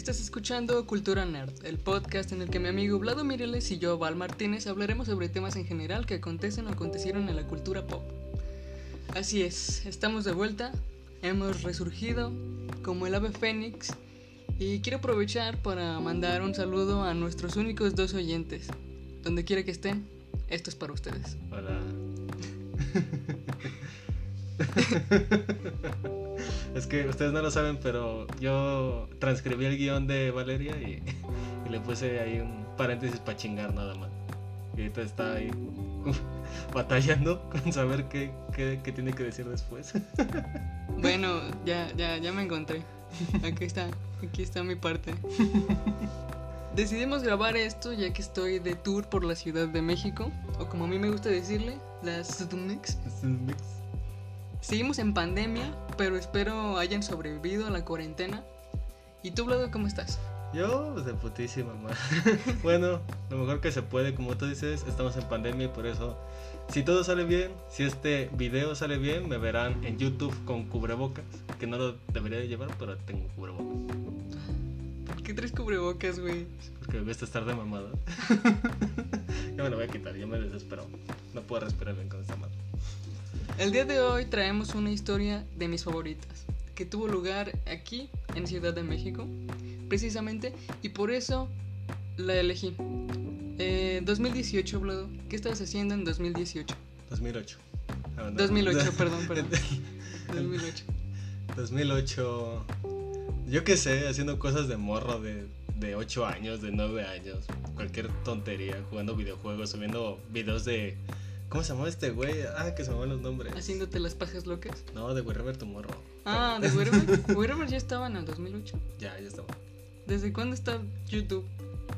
Estás escuchando Cultura Nerd, el podcast en el que mi amigo Vlado Mireles y yo, Val Martínez, hablaremos sobre temas en general que acontecen o acontecieron en la cultura pop. Así es, estamos de vuelta, hemos resurgido como el ave fénix y quiero aprovechar para mandar un saludo a nuestros únicos dos oyentes. Donde quiera que estén, esto es para ustedes. Hola. es que ustedes no lo saben, pero yo transcribí el guion de Valeria y, y le puse ahí un paréntesis para chingar nada más. Y ahorita está ahí batallando con saber qué, qué, qué tiene que decir después. Bueno, ya, ya, ya me encontré. Aquí está, aquí está mi parte. Decidimos grabar esto ya que estoy de tour por la Ciudad de México, o como a mí me gusta decirle, la CDMX. Seguimos en pandemia, pero espero hayan sobrevivido a la cuarentena. ¿Y tú, Vlado, cómo estás? Yo, pues de putísima madre. bueno, lo mejor que se puede, como tú dices, estamos en pandemia y por eso, si todo sale bien, si este video sale bien, me verán en YouTube con cubrebocas, que no lo debería de llevar, pero tengo cubrebocas. ¿Por qué traes cubrebocas, güey? Porque me gusta estar de mamada. ya me lo voy a quitar, ya me desespero. No puedo respirar bien con esta madre. El día de hoy traemos una historia de mis favoritas, que tuvo lugar aquí, en Ciudad de México, precisamente, y por eso la elegí. Eh, 2018, Vlado. ¿Qué estabas haciendo en 2018? 2008. Ah, no. 2008, perdón, perdón. 2008. 2008. Yo qué sé, haciendo cosas de morro de, de 8 años, de 9 años. Cualquier tontería, jugando videojuegos, subiendo videos de. ¿Cómo se llama este güey? Ah, que se me van los nombres. ¿Haciéndote las pajas locas? No, de Wherever Tomorrow. Ah, de Wherever. Wherever ya estaba en el 2008. Ya, ya estaba. ¿Desde cuándo está YouTube?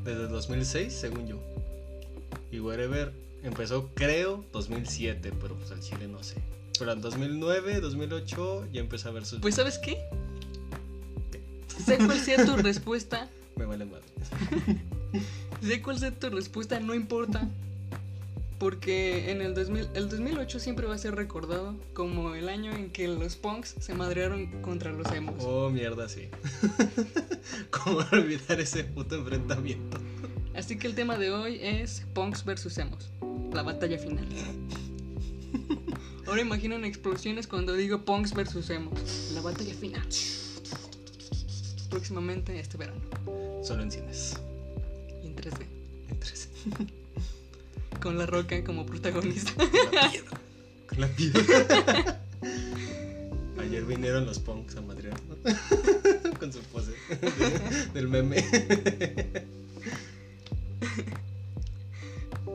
Desde el 2006, según yo. Y Wherever empezó, creo, 2007, pero pues al chile no sé. Pero en 2009, 2008 ya empecé a ver sus. Pues, ¿sabes qué? Sé cuál sea tu respuesta. Me vale madre. Sé cuál sea tu respuesta, no importa. Porque en el 2000, el 2008 siempre va a ser recordado como el año en que los punks se madrearon contra los emos. Oh, mierda, sí. ¿Cómo olvidar ese puto enfrentamiento? Así que el tema de hoy es punks versus emos. La batalla final. Ahora imaginen explosiones cuando digo punks versus emos. La batalla final. Próximamente este verano. Solo en cines. Y en 3D. En tres. Con la roca como protagonista. Con la piedra. Con la piedra. Ayer vinieron los punks a madrear. Con su pose de- del meme.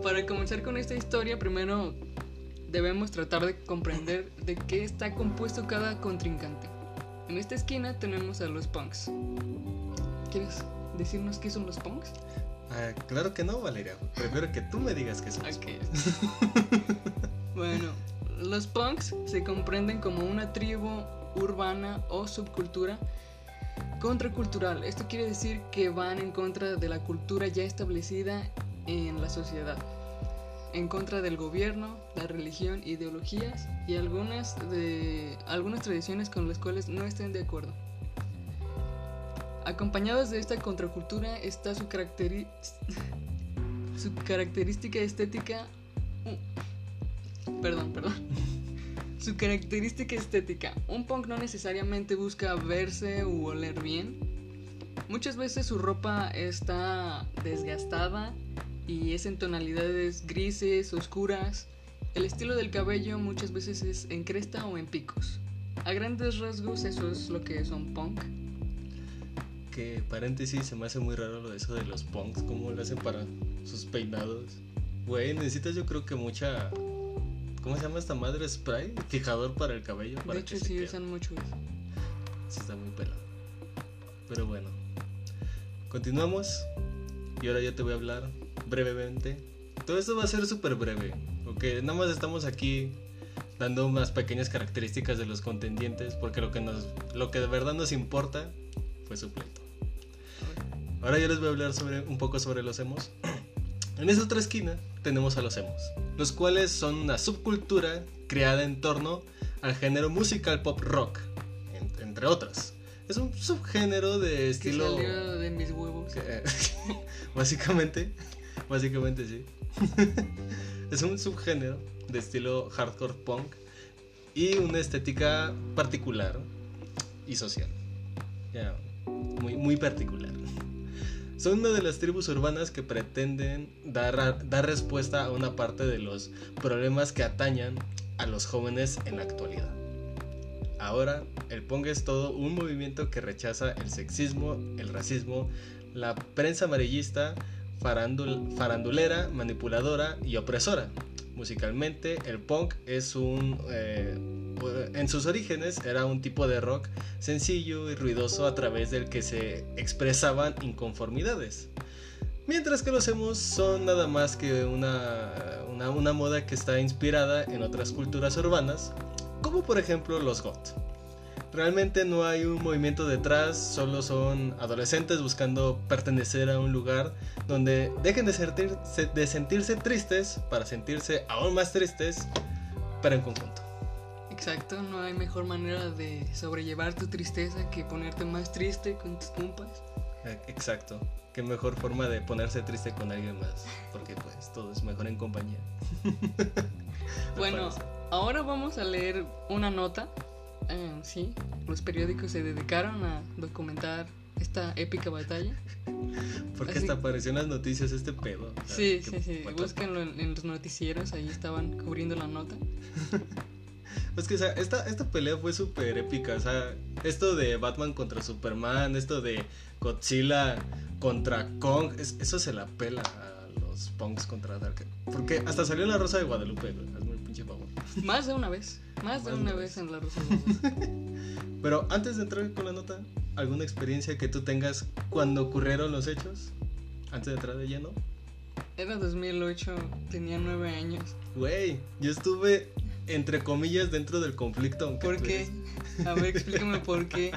Para comenzar con esta historia, primero debemos tratar de comprender de qué está compuesto cada contrincante. En esta esquina tenemos a los punks. ¿Quieres decirnos qué son los punks? Ah, claro que no, Valeria. Prefiero que tú me digas que son los Ok. bueno, los punks se comprenden como una tribu urbana o subcultura contracultural. Esto quiere decir que van en contra de la cultura ya establecida en la sociedad, en contra del gobierno, la religión, ideologías y algunas de algunas tradiciones con las cuales no estén de acuerdo. Acompañados de esta contracultura está su, característica estética. perdón, perdón. Su característica estética. Un punk no necesariamente busca verse u oler bien. Muchas veces su ropa está desgastada y es en tonalidades grises, oscuras. El estilo del cabello muchas veces es en cresta o en picos. A grandes rasgos eso es lo que es un punk. Que paréntesis, se me hace muy raro lo de eso de los punks. ¿Cómo lo hacen para sus peinados? Güey, necesitas yo creo que mucha. ¿Cómo se llama esta madre? Spray. Fijador para el cabello. Para De hecho que sí usan mucho eso. Sí, está muy pelado. Pero bueno. Continuamos. Y ahora yo te voy a hablar brevemente. Todo esto va a ser súper breve. Porque nada más estamos aquí dando unas pequeñas características de los contendientes. Porque lo que, nos, lo que de verdad nos importa fue su pleito. Ahora yo les voy a hablar sobre, un poco sobre los emos. En esa otra esquina tenemos a los emos, los cuales son una subcultura creada en torno al género musical pop rock, en- entre otras. es un subgénero de Que estilo. salió de mis huevos. que- básicamente, básicamente sí. es un subgénero de estilo hardcore punk y una estética particular y social. Ya, muy, muy particular. Son una de las tribus urbanas que pretenden dar, dar respuesta a una parte de los problemas que atañan a los jóvenes en la actualidad. Ahora, el punk es todo un movimiento que rechaza el sexismo, el racismo, la prensa amarillista, farandul- farandulera, manipuladora y opresora. Musicalmente, el punk es un... eh, en sus orígenes era un tipo de rock sencillo y ruidoso a través del que se expresaban inconformidades. Mientras que los emos son nada más que una, una, una moda que está inspirada en otras culturas urbanas, como por ejemplo los goth. Realmente no hay un movimiento detrás, solo son adolescentes buscando pertenecer a un lugar donde dejen de, sentir- de sentirse tristes para sentirse aún más tristes, pero en conjunto. Exacto, no hay mejor manera de sobrellevar tu tristeza que ponerte más triste con tus compas. Eh, Exacto. Qué mejor forma de ponerse triste con alguien más, porque pues todo es mejor en compañía. Bueno, parece. ahora vamos a leer una nota. Eh, sí, los periódicos se dedicaron a documentar esta épica batalla. porque así- hasta apareció en las noticias este pedo. Sí, sí, sí. Búsquenlo en, en los noticieros, ahí estaban cubriendo la nota. Es que, o sea, esta, esta pelea fue súper épica. O sea, esto de Batman contra Superman, esto de Godzilla contra Kong, es- eso se la pela a los punks contra Dark. Porque hasta salió la Rosa de Guadalupe, güey. Hazme un pinche favor. Más de una vez, más de una vez en la Rosa. Pero antes de entrar con la nota, ¿alguna experiencia que tú tengas cuando ocurrieron los hechos? Antes de entrar de lleno. Era 2008, tenía nueve años. Güey, yo estuve entre comillas dentro del conflicto. Aunque ¿Por qué? eres- A ver, explícame por qué.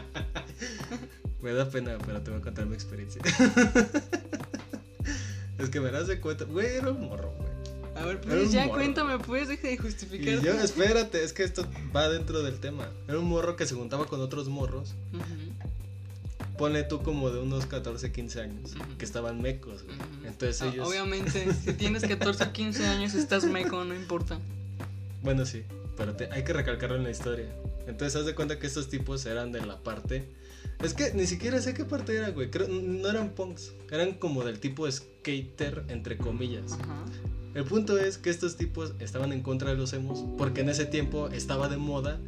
Me da pena, pero te voy a contar mi experiencia. es que me das de cuenta. Güey, era un morro, güey. A ver, pues ya morro. cuéntame, pues, deja de Y justificarte. yo, espérate, es que esto va dentro del tema. Era un morro que se juntaba con otros morros. Ujú, Ponle tú como de unos 14, 15 años. Que estaban mecos, güey. Entonces Ah, ellos. Obviamente, si tienes 14 o 15 años, estás meco, no importa. Bueno, sí, pero te- hay que recalcarlo en la historia. Entonces, haz de cuenta que estos tipos eran de la parte. Es que ni siquiera sé qué parte era, güey. Creo, no eran punks. Eran como del tipo skater, entre comillas. Ajá. El punto es que estos tipos estaban en contra de los emos. Porque en ese tiempo estaba de moda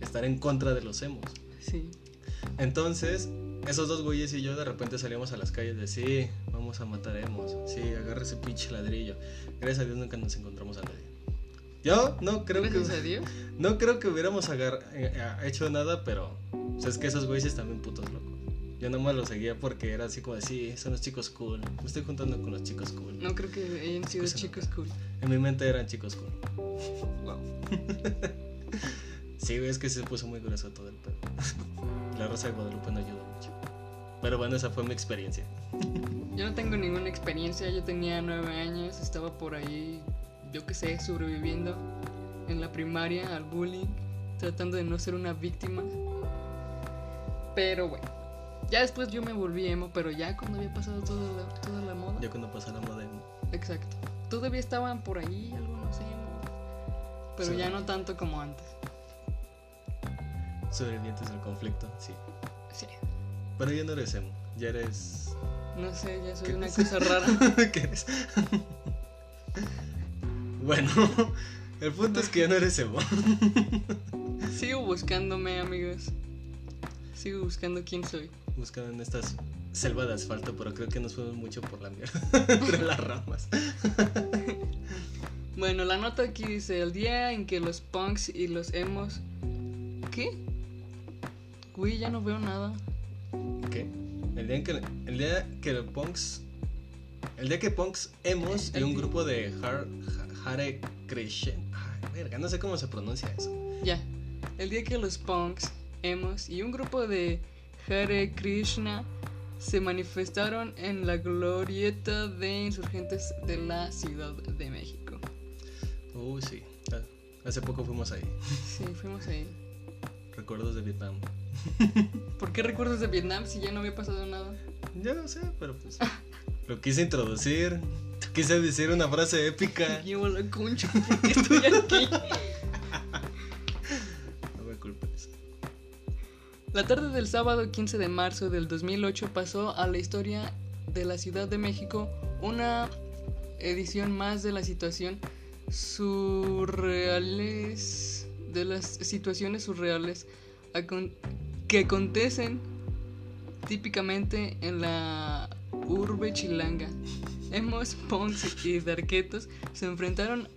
estar en contra de los emos. Sí. Entonces, esos dos güeyes y yo de repente salíamos a las calles de sí, vamos a matar emos. Sí, agarra ese pinche ladrillo. Gracias a Dios nunca nos encontramos a nadie. Yo no creo Gracias que. a Dios. No creo que hubiéramos agar- eh, eh, hecho nada, pero o sea, es que esos güeyes también putos. Yo nomás los seguía porque era así como de, sí, son los chicos cool. Me estoy juntando con los chicos cool. No creo que hayan sido Pues, chicos cool. En mi mente eran chicos cool. Wow. Sí, es que se puso muy grueso todo el pedo. La Rosa de Guadalupe no ayudó mucho. Pero bueno, esa fue mi experiencia. Yo no tengo ninguna experiencia, yo tenía nueve años, estaba por ahí, yo qué sé, sobreviviendo en la primaria al bullying, tratando de no ser una víctima. Pero bueno, ya después yo me volví emo, pero ya cuando había pasado toda la, toda la moda. Ya cuando pasó la moda emo. Exacto. Todavía estaban por ahí algunos emos, pero ya no tanto como antes. Sobrevivientes del conflicto, sí. Sí. Pero ya no eres emo, ya eres. No sé, ya soy una cosa rara. ¿Qué eres? bueno, el punto es que ya no eres emo. Sigo buscándome, amigos. Sigo buscando quién soy. Buscando en estas selva de asfalto, pero creo que nos fuimos mucho por la mierda entre las ramas. Bueno, la nota aquí dice, el día en que los punks y los emos... ¿Qué? Güey, ya no veo nada. ¿Qué? El día en que el día que los punks el día que punks emos y un grupo de har, ha- Hare Krishna, ay, verga, no sé cómo se pronuncia eso. Ya. El día que los punks, emos y un grupo de Hare Krishna se manifestaron en la glorieta de insurgentes de la Ciudad de México. Uy, sí. Ah, Hace poco fuimos ahí. Sí, fuimos ahí. Recuerdos de Vietnam. ¿Por qué recuerdas de Vietnam si ya no había pasado nada? Ya no sé, pero pues. lo quise introducir. Quise decir una frase épica. Llevo la concha porque estoy aquí. La tarde del sábado 15 de marzo del 2008 pasó a la historia de la Ciudad de México una edición más de la situación surreales de las situaciones surreales que acontecen típicamente en la urbe chilanga. Hemos, Pons y Darquetos se enfrentaron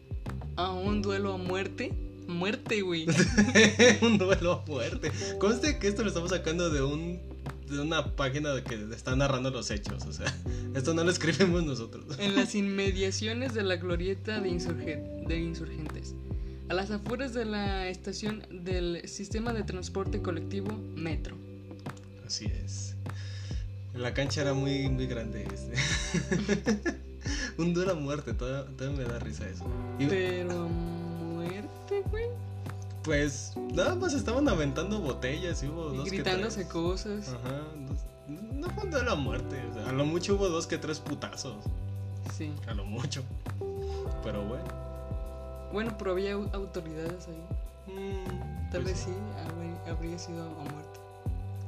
a un duelo a muerte. Muerte, güey. un duelo a muerte. Conste que esto lo estamos sacando de un de una página que está narrando los hechos, o sea, esto no lo escribimos nosotros. en las inmediaciones de la glorieta de, insurgen- de insurgentes, a las afueras de la estación del sistema de transporte colectivo Metro. Así es. La cancha era muy muy grande este. un duelo a muerte, todavía, todavía me da risa eso. Y, Pero güey. pues nada más estaban aventando botellas y hubo Y dos que gritándose tres. cosas. Ajá, dos- no fue un duelo a muerte, o sea, a lo mucho hubo dos que tres putazos, Sí. a lo mucho. Pero bueno. Bueno, pero había au- autoridades ahí. mm, Tal pues vez sí, habría, habría sido a muerte.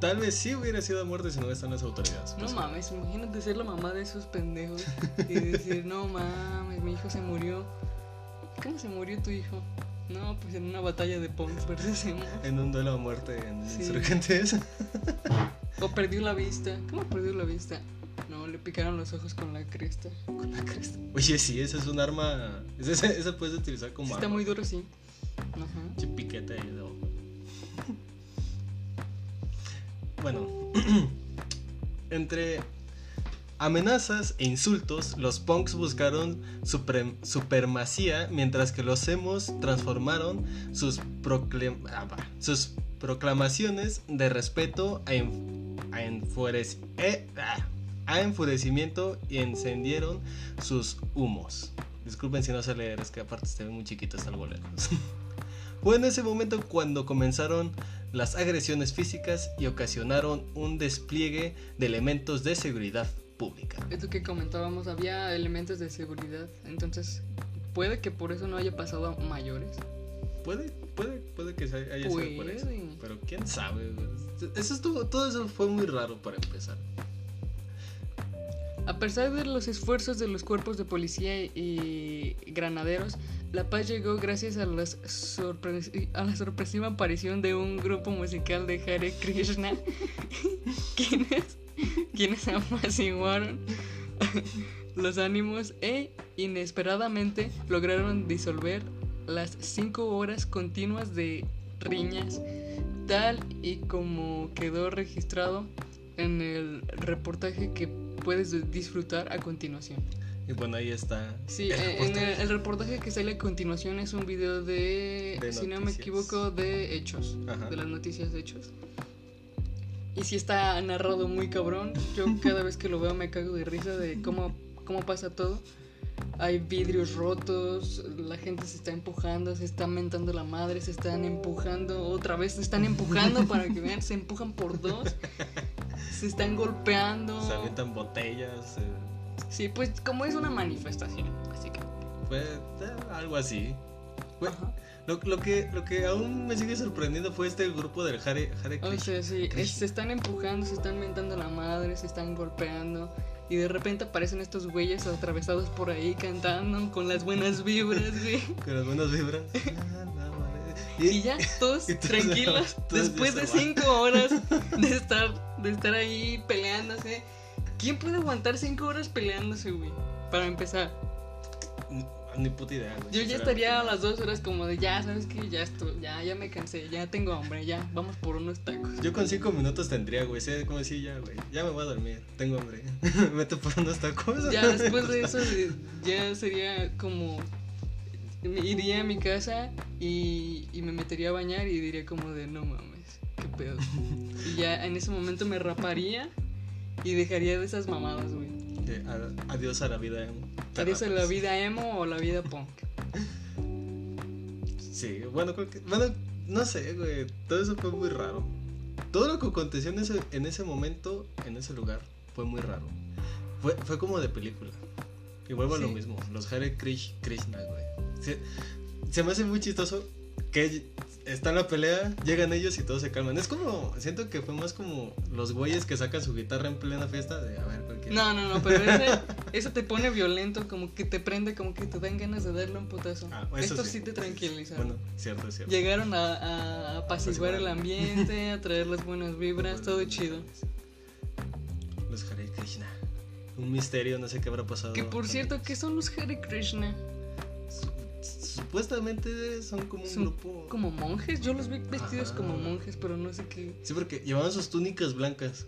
Tal vez sí hubiera sido a muerte si no están las autoridades. No pues. mames, imagínate ser la mamá de esos pendejos y decir, no mames, mi hijo se murió. ¿Cómo se murió tu hijo? No, pues en una batalla de Pons versus Emo. En un duelo a muerte en Sí. insurgentes. O perdió la vista. ¿Cómo perdió la vista? No, le picaron los ojos con la cresta. Con la cresta. Oye, sí, esa es un arma. Esa, esa puedes utilizar como Sí, está arma. muy duro, sí. Ajá. Pinche piquete ahí de ojo. Bueno, entre amenazas e insultos, los punks buscaron suprem- supremacía, mientras que los emos transformaron sus, ah, proclamaciones de respeto eh, ah, a enfurecimiento y encendieron sus humos. Disculpen si no sé leer, es que aparte se ven muy chiquitos algo lejos. Fue en ese momento cuando comenzaron las agresiones físicas y ocasionaron un despliegue de elementos de seguridad pública. Es lo que comentábamos, había elementos de seguridad. Entonces, puede que por eso no haya pasado a mayores. Puede, puede, puede que haya sido por eso. Pero quién sabe. Eso estuvo, todo eso fue muy raro para empezar. A pesar de los esfuerzos de los cuerpos de policía y granaderos, la paz llegó gracias a, las a la sorpresiva aparición de un grupo musical de Hare Krishna, quienes, quienes apaciguaron los ánimos e inesperadamente lograron disolver las cinco horas continuas de riñas, tal y como quedó registrado en el reportaje que puedes disfrutar a continuación. Y bueno, ahí está. Sí, el eh, en reportaje. el, el reportaje que sale a continuación es un video de, De si no me equivoco, de hechos, Ajá. de las noticias de hechos. Y sí está narrado muy cabrón. Yo cada vez que lo veo me cago de risa de cómo, cómo pasa todo. Hay vidrios rotos, la gente se está empujando, se está mentando la madre, se están empujando, otra vez se están empujando para que vean, se empujan por dos, se están golpeando. Se avientan botellas. eh, Sí, pues como es una manifestación, básicamente. fue eh, algo así. Fue- Ajá. Lo, lo que, lo que aún me sigue sorprendiendo fue este grupo del Hare, Hare O Krishna. sea, sí, es- se están empujando, se están mentando la madre, se están golpeando. Y de repente aparecen estos güeyes atravesados por ahí cantando con las buenas vibras, güey. Con las buenas vibras. Ah. Y ya, todos tranquilos, después de cinco horas de estar, de estar ahí peleándose. ¿Quién puede aguantar cinco horas peleándose, güey? Para empezar. Ni- puta idea. güey, Yo ya estaría a las dos horas como de ya, ¿sabes qué? Ya estoy, ya, ya me cansé, ya tengo hambre, ya, vamos por unos tacos. Yo con cinco minutos tendría, güey. Sé como decir, ya, güey. Ya me voy a dormir. Tengo hambre. Me meto por unos tacos. Ya después de eso ya sería como me iría a mi casa y, y me metería a bañar y diría como de no mames, qué pedo. Y ya en ese momento me raparía y dejaría de esas mamadas, güey. Eh, a- adiós a la vida. emo. Adiós a la vida emo o la vida punk. Sí, bueno, creo que. Bueno, no sé, güey. Todo eso fue muy raro. todo lo que aconteció en ese, en ese momento, en ese lugar, fue muy raro. Fue, fue como de película. Y vuelvo a lo mismo, los Hare Krish- Krishna, güey. Se, se me hace muy chistoso que está en la pelea, llegan ellos y todos se calman. Es como, siento que fue más como los güeyes que sacan su guitarra en plena fiesta de, a ver, cualquier... No, no, no, pero ese, eso te pone violento, como que te prende, como que te dan ganas de darle un putazo. Ah, Esto sí. sí te tranquiliza. Bueno, cierto, cierto. Llegaron a, a apaciguar el ambiente, a traer las buenas vibras, todo chido. Los Hare Krishna. Un misterio, no sé qué habrá pasado. Que por cierto. ¿qué son los Hare Krishna? Su- Supuestamente son como un Son grupo. Como monjes, yo los vi vestidos Ajá. como monjes, pero no sé qué. Sí, porque llevaban sus túnicas blancas.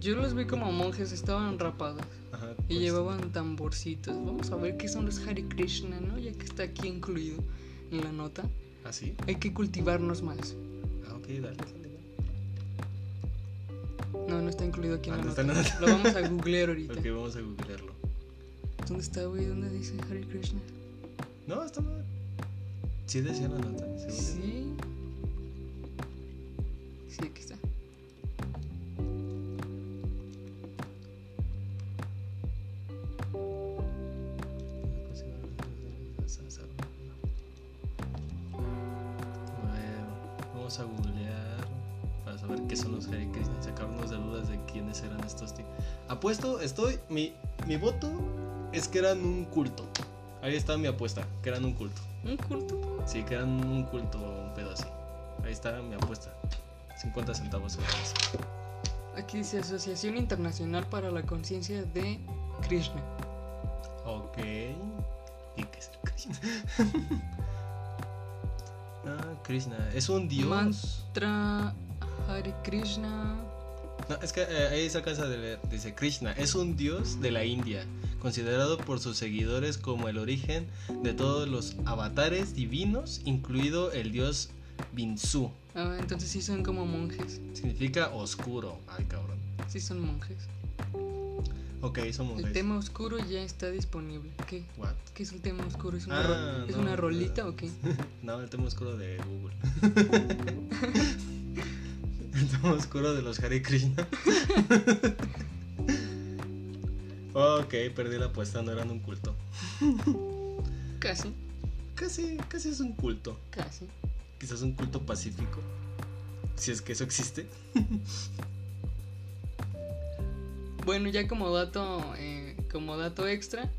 Yo los vi como monjes, estaban rapados Ajá. y pues, llevaban tamborcitos. Vamos a ver qué son los Hare Krishna, ¿no? Ya que está aquí incluido en la nota. ¿Así? Hay que cultivarnos más. Ah, ok, dale. No, no está incluido aquí en Ah, la no nota. está. Lo vamos a googlear ahorita. Ok, vamos a googlearlo. ¿Dónde está, güey? ¿Dónde dice Hare Krishna? No, está mal. Sí decía la nota. según yo. Sí. Sí, aquí está. A ver, vamos a googlear para saber qué son los Hare Krishna sacarnos de dudas de quiénes eran estos tíos. Apuesto, estoy. Mi, mi voto es que eran un culto. Ahí está mi apuesta, que eran un culto. ¿Un culto? Sí, que eran un culto, un pedo así. Ahí está mi apuesta. 50 centavos. Aquí dice Asociación Internacional para la Conciencia de Krishna. Ok. ¿Y qué es el Krishna? ah, Krishna. Es un dios. Mantra Hare Krishna. No, es que eh, ahí se alcanza de leer. Dice Krishna es un dios de la India, considerado por sus seguidores como el origen de todos los avatares divinos, incluido el dios Binsu. Ah, entonces sí son como monjes. Significa oscuro. Ay, cabrón. Sí son monjes. Ok, somos El tema oscuro ya está disponible. ¿Qué? What? ¿Qué es el tema oscuro? ¿Es una, Ah, ¿es no, una no. rolita o qué? No, el tema oscuro de Google. el tema oscuro de los Hare Krishna. ok, perdí la apuesta, no eran un culto. Casi, Casi, casi es un culto. casi. Quizás un culto pacífico. Si es que eso existe. Bueno, ya como dato, eh, como dato extra,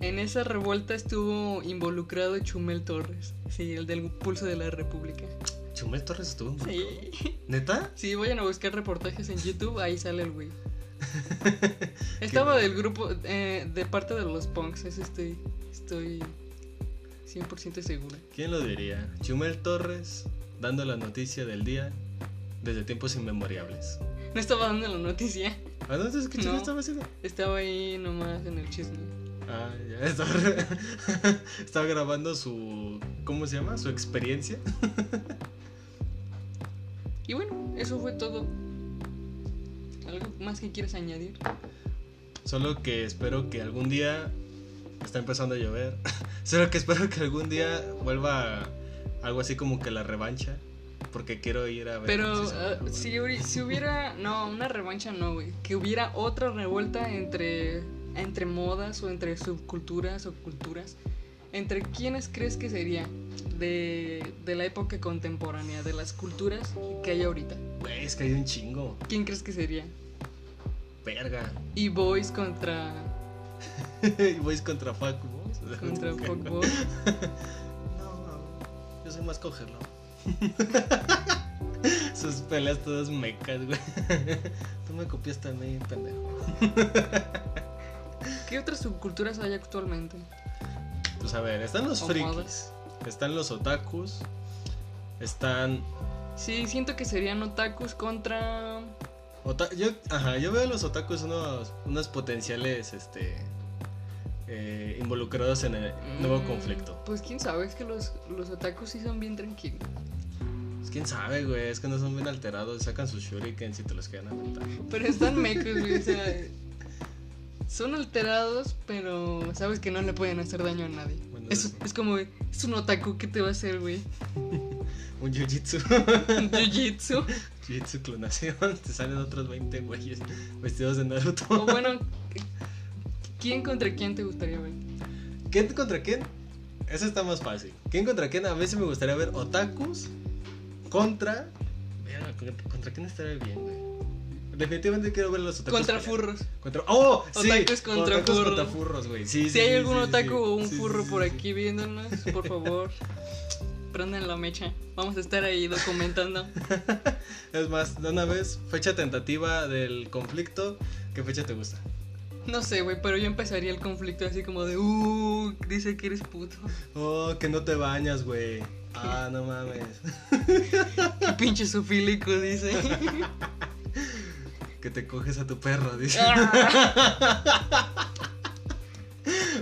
en esa revuelta estuvo involucrado Chumel Torres, sí, el del Pulso de la República. Chumel Torres estuvo en Sí, ¿Neta? sí, vayan a buscar reportajes en YouTube, ahí sale el güey. Estaba del grupo, eh, de parte de los punks, eso estoy, estoy 100% segura. ¿Quién lo diría? Chumel Torres dando la noticia del día desde tiempos inmemorables. No estaba dando la noticia, ¿Ah, no? Entonces, ¿qué No. estaba haciendo? estaba ahí nomás en el chisme. Ah, ya estaba, estaba grabando su. ¿Cómo se llama? Su experiencia. Y bueno, eso fue todo. ¿Algo más que quieras añadir? Solo que espero que algún día. Está empezando a llover. Solo que espero que algún día vuelva algo así como que la revancha. Porque quiero ir a ver. Pero ah, vuelve. si, hubi- si hubiera, no, una revancha no, güey. Que hubiera otra revuelta entre, entre modas o entre subculturas o culturas. ¿Entre quiénes crees que sería de, de la época contemporánea, de las culturas que hay ahorita? Güey, es que hay un chingo. ¿Quién crees que sería? Verga. Y Boys contra, y voy contra Fuck Boys. contra Fuckboy. No, no. Yo soy más cogerlo. Sus peleas todas mecas, güey. Tú me copiaste a mí, pendejo. ¿Qué otras subculturas hay actualmente? Pues a ver, están los frikis. modas. Están los otakus. Están. Sí, siento que serían otakus contra... ota- yo, ajá, yo veo a los otakus unos, unos potenciales este, eh, involucrados en el nuevo Mm, conflicto. Pues quién sabe, es que los, los otakus sí son bien tranquilos. Pues quién sabe, güey. Es que no son bien alterados. Sacan sus shurikens y te los quedan aventar. Pero están mecos, güey. O sea, son alterados, pero sabes que no le pueden hacer daño a nadie. Bueno, Es, es como, es un otaku, ¿qué te va a hacer, güey? Un jiu-jitsu. Un jiu-jitsu. Jujutsu clonación, te salen otros 20 güeyes vestidos de Naruto. O bueno, ¿quién contra quién te gustaría ver? ¿Quién contra quién? Eso está más fácil. ¿Quién contra quién? A veces me gustaría ver otakus contra. Mira, ¿contra- ¿Contra quién estaría bien, güey? Definitivamente quiero ver los otakus. Contra pelear. furros. Contra. ¡Oh! Sí. Otakus contra Otakus furros. contra furros, güey. Sí, sí, Si hay sí, algún otaku sí. o un Sí, furro sí, por sí. aquí viéndonos, por favor, prendan la mecha. Vamos a estar ahí documentando. Es más, de una vez, fecha tentativa del conflicto. ¿Qué fecha te gusta? No sé, güey, pero yo empezaría el conflicto así como de, uh, dice que eres puto. Oh, que no te bañas, güey. Ah, no mames. Qué pinche sufílico, dice. Que te coges a tu perro, dice.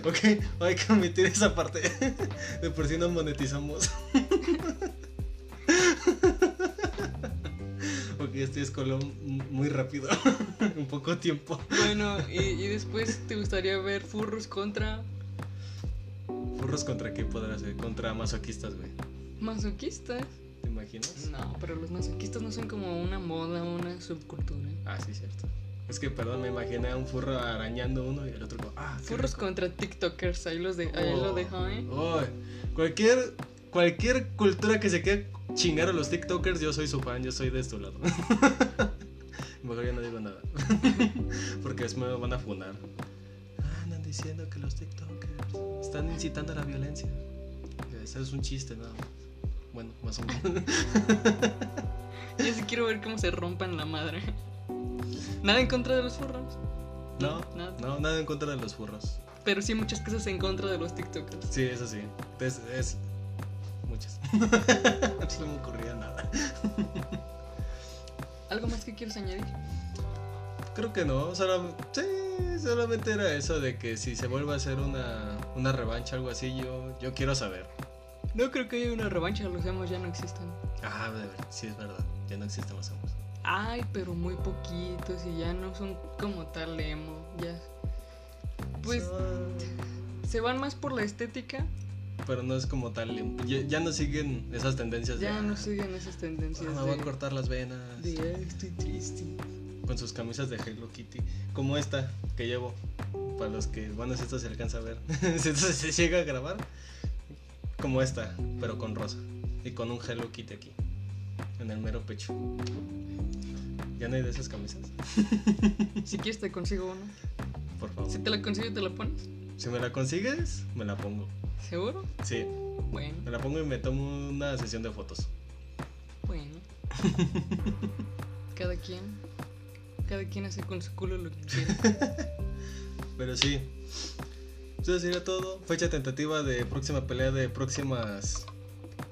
Ok, hay que omitir esa parte. De por sí no monetizamos. Ok, este es Colón muy rápido. Un poco tiempo. Bueno, y, y después te gustaría ver furros contra Furros contra qué podrá ser? Contra masoquistas, güey. masoquistas. No, pero los masoquistas no son como una moda, una subcultura. Ah, sí, cierto. Es que, perdón, me imaginé a un furro arañando uno y el otro como, ah, Furros contra TikTokers, ahí, los de, ahí lo Oh, dejo, ¿eh? oh, cualquier, cualquier cultura que se quiera chingar a los TikTokers, yo soy su fan, yo soy de este lado. Mejor ya no digo nada. Porque después me van a funar. Ah, andan diciendo que los TikTokers están incitando a la violencia. Eso es un chiste, nada más. Bueno, más o menos. Yo sí quiero ver cómo se rompan la madre. Nada en contra de los furros. No, Nada. no, nada en contra de los furros. Pero sí muchas cosas en contra de los TikTokers. Sí, eso sí. Es, es muchas. no se me ocurría nada. ¿Algo más que quieres añadir? Creo que no, solo, sí, solamente era eso de que si se vuelve a hacer una, una revancha, algo así, yo, yo quiero saber. No creo que haya una revancha, los emos ya no existen. Ah, sí es verdad, ya no existen los emos. Ay, pero muy poquitos y ya no son como tal emo. Ya. Pues Son- se van más por la estética. Pero no es como tal, ya, ya no siguen esas tendencias de, Ya no ah, siguen esas tendencias ah, voy a cortar las venas, de, "Ay, estoy triste. con sus camisas de Hello Kitty, como esta que llevo, para los que, bueno, si esto se alcanza a ver, si esto se llega a grabar, como esta, pero con rosa, y con un Hello Kitty aquí, en el mero pecho. ¿Ya no hay de esas camisas? Si quieres te consigo una. Por favor. Si te la consigo te la pones. Si me la consigues, me la pongo. ¿Seguro? Sí, Bueno, me la pongo y me tomo una sesión de fotos. bueno. Cada quien. Cada quien hace con su culo lo que quiere. Pero sí. Eso sería todo. Fecha tentativa de próxima pelea de próximas.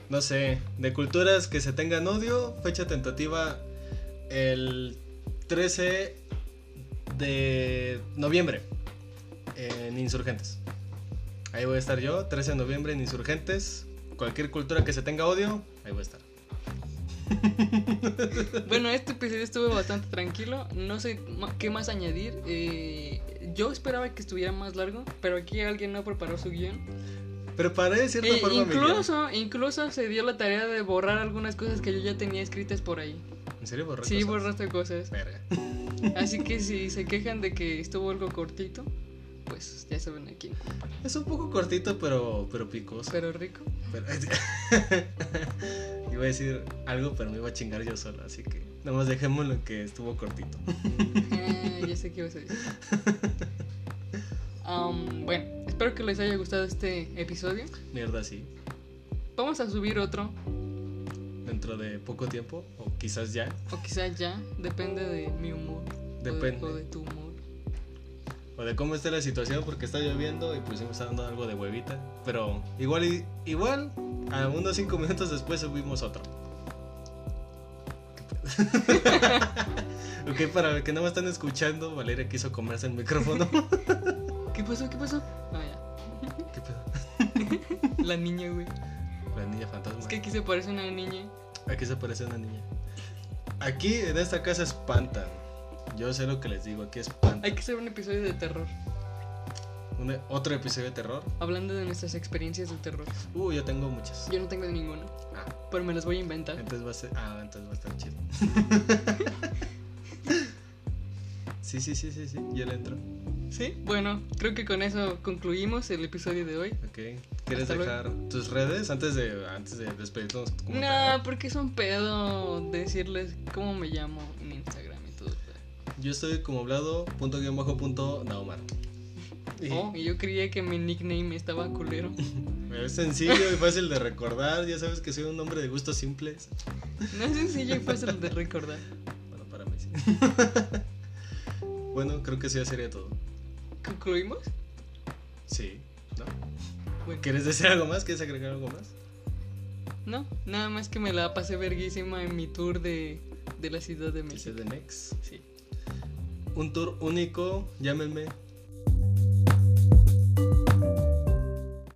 No sé. De culturas que se tengan odio. Fecha tentativa el 13 de noviembre. En Insurgentes. Ahí voy a estar yo. 13 de noviembre en Insurgentes. Cualquier cultura que se tenga odio. Ahí voy a estar. Bueno, este episodio estuvo bastante tranquilo. No sé qué más añadir. Eh, yo esperaba que estuviera más largo, pero aquí alguien no preparó su guion. Preparé de cierta forma mi guion. incluso, incluso se dio la tarea de borrar algunas cosas que yo ya tenía escritas por ahí. ¿En serio borré Sí, cosas? borraste cosas. Verga. Así que si se quejan de que estuvo algo cortito, pues ya saben a quién culpar. Es un poco cortito, pero, pero picoso. Pero rico. Pero- iba a decir algo, pero me iba a chingar yo solo, así que nada más dejémoslo que estuvo cortito. Ah, ya sé qué ibas a decir. Um, bueno, espero que les haya gustado este episodio. Mierda, sí. Vamos a subir otro, Dentro de poco tiempo, o quizás ya. o quizás ya, depende de mi humor. o de- Depende. O de, tu humor. O de cómo esté la situación, porque está lloviendo y pues me está dando algo de huevita. Pero igual, igual, a unos 5 minutos después subimos otro. ok, para que no me están escuchando, Valeria quiso comerse el micrófono. ¿Qué pasó? ¿Qué pasó? Ah, ¿Qué ya. La niña, güey. La niña fantasma. Es que aquí se parece una niña. Aquí se parece una niña. Aquí en esta casa espantan. Yo sé lo que les digo, aquí espantan. Hay que hacer un episodio de terror. Un- otro episodio de terror. Hablando de nuestras experiencias de terror. Uh, yo tengo muchas. Yo no tengo ninguna, Ah, pero me las voy a inventar. entonces va a ser. Ah, entonces va a estar chido. sí, sí, sí, sí, sí. Yo le entro. Sí, bueno, creo que con eso concluimos el episodio de hoy. Ok. ¿Quieres Hasta luego. dejar tus redes antes de, antes de despedirnos? No, porque es un pedo decirles cómo me llamo en Instagram y todo. Yo estoy como hablado, punto guion bajo punto Naumar. Y Oh, y yo creía que mi nickname estaba culero. Es sencillo y fácil de recordar. Ya sabes que soy un hombre de gustos simples. No es sencillo y fácil de recordar. Bueno, para mí sí. bueno, creo que eso ya sería todo. ¿Concluimos? Sí, ¿no? Bueno, ¿Quieres decir algo más? ¿Quieres agregar algo más? no, nada más que me la pasé verguísima en mi tour de, de la Ciudad de México. de Next. Sí. Un tour único, llámenme